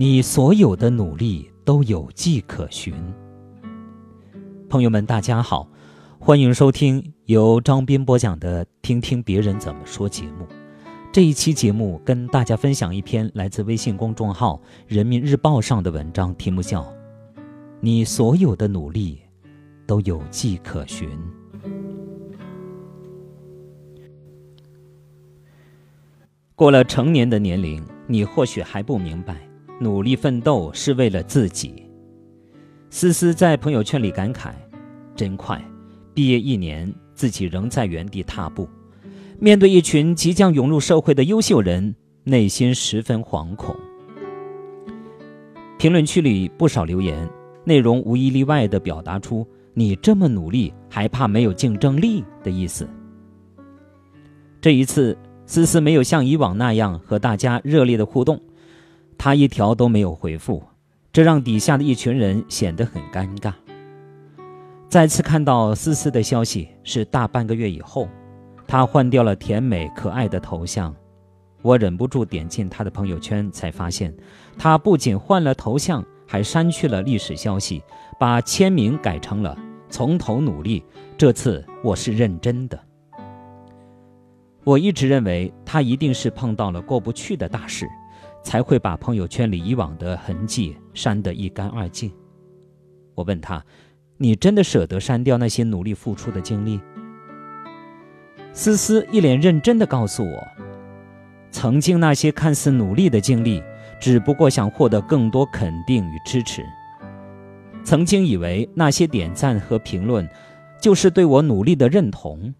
你所有的努力都有迹可循。朋友们，大家好，欢迎收听由张斌播讲的《听听别人怎么说》节目。这一期节目跟大家分享一篇来自微信公众号《人民日报》上的文章，题目叫《你所有的努力都有迹可循》。过了成年的年龄，你或许还不明白，努力奋斗是为了自己。思思在朋友圈里感慨：“真快，毕业一年，自己仍在原地踏步。面对一群即将涌入社会的优秀人，内心十分惶恐。”评论区里不少留言，内容无一例外地表达出“你这么努力，还怕没有竞争力”的意思。这一次。思思没有像以往那样和大家热烈的互动，他一条都没有回复，这让底下的一群人显得很尴尬。再次看到思思的消息是大半个月以后，他换掉了甜美可爱的头像，我忍不住点进他的朋友圈，才发现他不仅换了头像，还删去了历史消息，把签名改成了“从头努力”，这次我是认真的。我一直认为他一定是碰到了过不去的大事，才会把朋友圈里以往的痕迹删得一干二净。我问他：“你真的舍得删掉那些努力付出的经历？”思思一脸认真地告诉我：“曾经那些看似努力的经历，只不过想获得更多肯定与支持。曾经以为那些点赞和评论，就是对我努力的认同，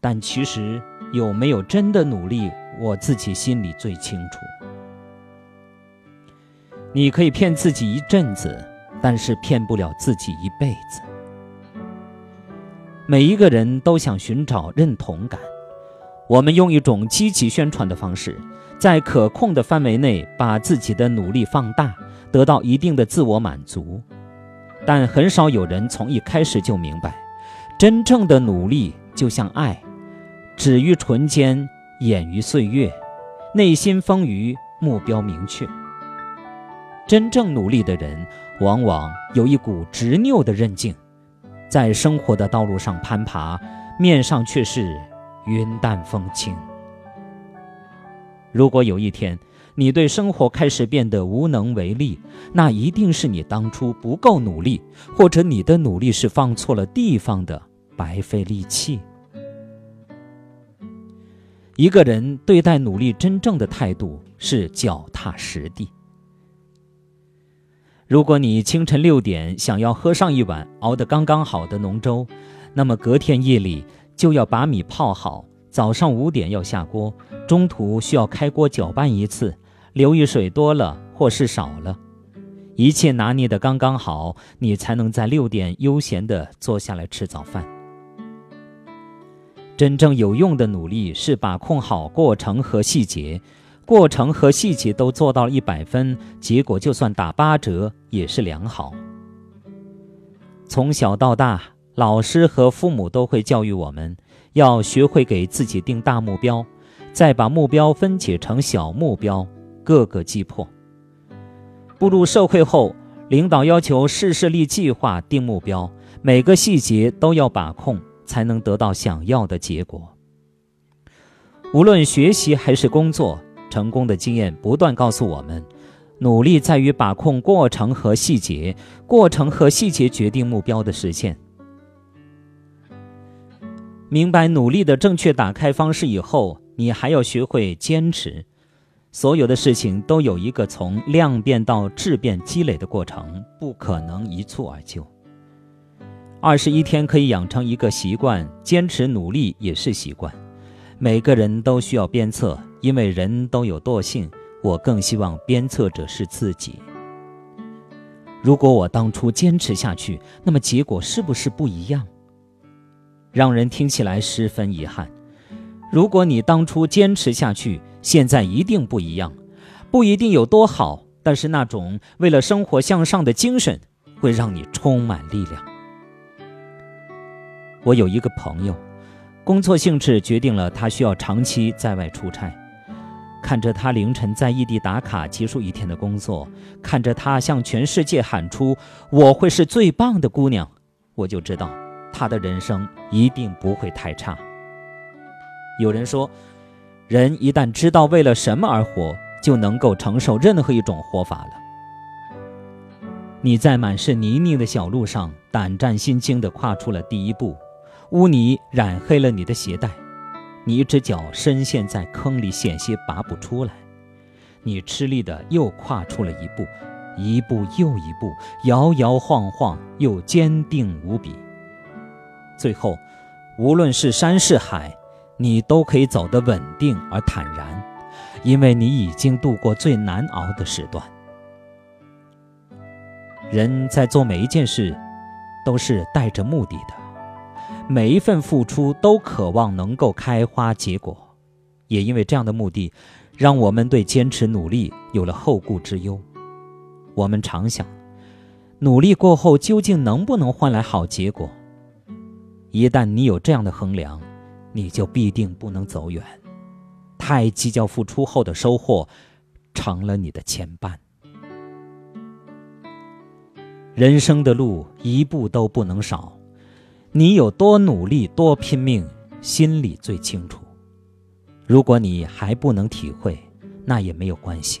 但其实……”有没有真的努力，我自己心里最清楚。你可以骗自己一阵子，但是骗不了自己一辈子。每一个人都想寻找认同感，我们用一种积极宣传的方式，在可控的范围内把自己的努力放大，得到一定的自我满足。但很少有人从一开始就明白，真正的努力就像爱。止于唇间，掩于岁月，内心丰腴，目标明确。真正努力的人，往往有一股执拗的韧劲，在生活的道路上攀爬，面上却是云淡风轻。如果有一天你对生活开始变得无能为力，那一定是你当初不够努力，或者你的努力是放错了地方的白费力气。一个人对待努力真正的态度是脚踏实地。如果你清晨六点想要喝上一碗熬得刚刚好的浓粥，那么隔天夜里就要把米泡好，早上五点要下锅，中途需要开锅搅拌一次，留意水多了或是少了，一切拿捏得刚刚好，你才能在六点悠闲地坐下来吃早饭。真正有用的努力是把控好过程和细节，过程和细节都做到了一百分，结果就算打八折也是良好。从小到大，老师和父母都会教育我们，要学会给自己定大目标，再把目标分解成小目标，各个击破。步入社会后，领导要求事事立计划、定目标，每个细节都要把控。才能得到想要的结果。无论学习还是工作，成功的经验不断告诉我们：努力在于把控过程和细节，过程和细节决定目标的实现。明白努力的正确打开方式以后，你还要学会坚持。所有的事情都有一个从量变到质变积累的过程，不可能一蹴而就。二十一天可以养成一个习惯，坚持努力也是习惯。每个人都需要鞭策，因为人都有惰性。我更希望鞭策者是自己。如果我当初坚持下去，那么结果是不是不一样？让人听起来十分遗憾。如果你当初坚持下去，现在一定不一样。不一定有多好，但是那种为了生活向上的精神，会让你充满力量。我有一个朋友，工作性质决定了他需要长期在外出差。看着他凌晨在异地打卡结束一天的工作，看着他向全世界喊出“我会是最棒的姑娘”，我就知道他的人生一定不会太差。有人说，人一旦知道为了什么而活，就能够承受任何一种活法了。你在满是泥泞的小路上胆战心惊地跨出了第一步，污泥染黑了你的鞋带。你一只脚深陷在坑里，险些拔不出来。你吃力的又跨出了一步，一步又一步，摇摇晃晃又坚定无比。最后，无论是山是海，你都可以走得稳定而坦然，因为你已经度过最难熬的时段。人在做每一件事，都是带着目的的。每一份付出都渴望能够开花结果，也因为这样的目的，让我们对坚持努力有了后顾之忧。我们常想，努力过后究竟能不能换来好结果？一旦你有这样的衡量，你就必定不能走远。太计较付出后的收获，成了你的牵绊。人生的路一步都不能少。你有多努力、多拼命，心里最清楚。如果你还不能体会，那也没有关系。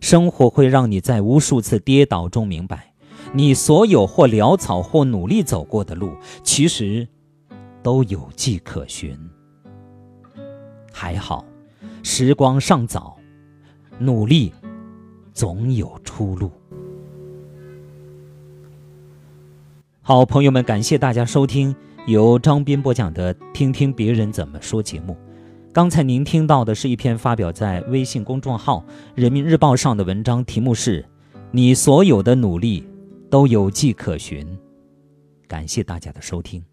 生活会让你在无数次跌倒中明白，你所有或潦草或努力走过的路，其实都有迹可循。还好，时光尚早，努力总有出路。好，朋友们，感谢大家收听由张斌播讲的《听听别人怎么说》节目。刚才您听到的是一篇发表在微信公众号《人民日报》上的文章，题目是“你所有的努力都有迹可循”。感谢大家的收听。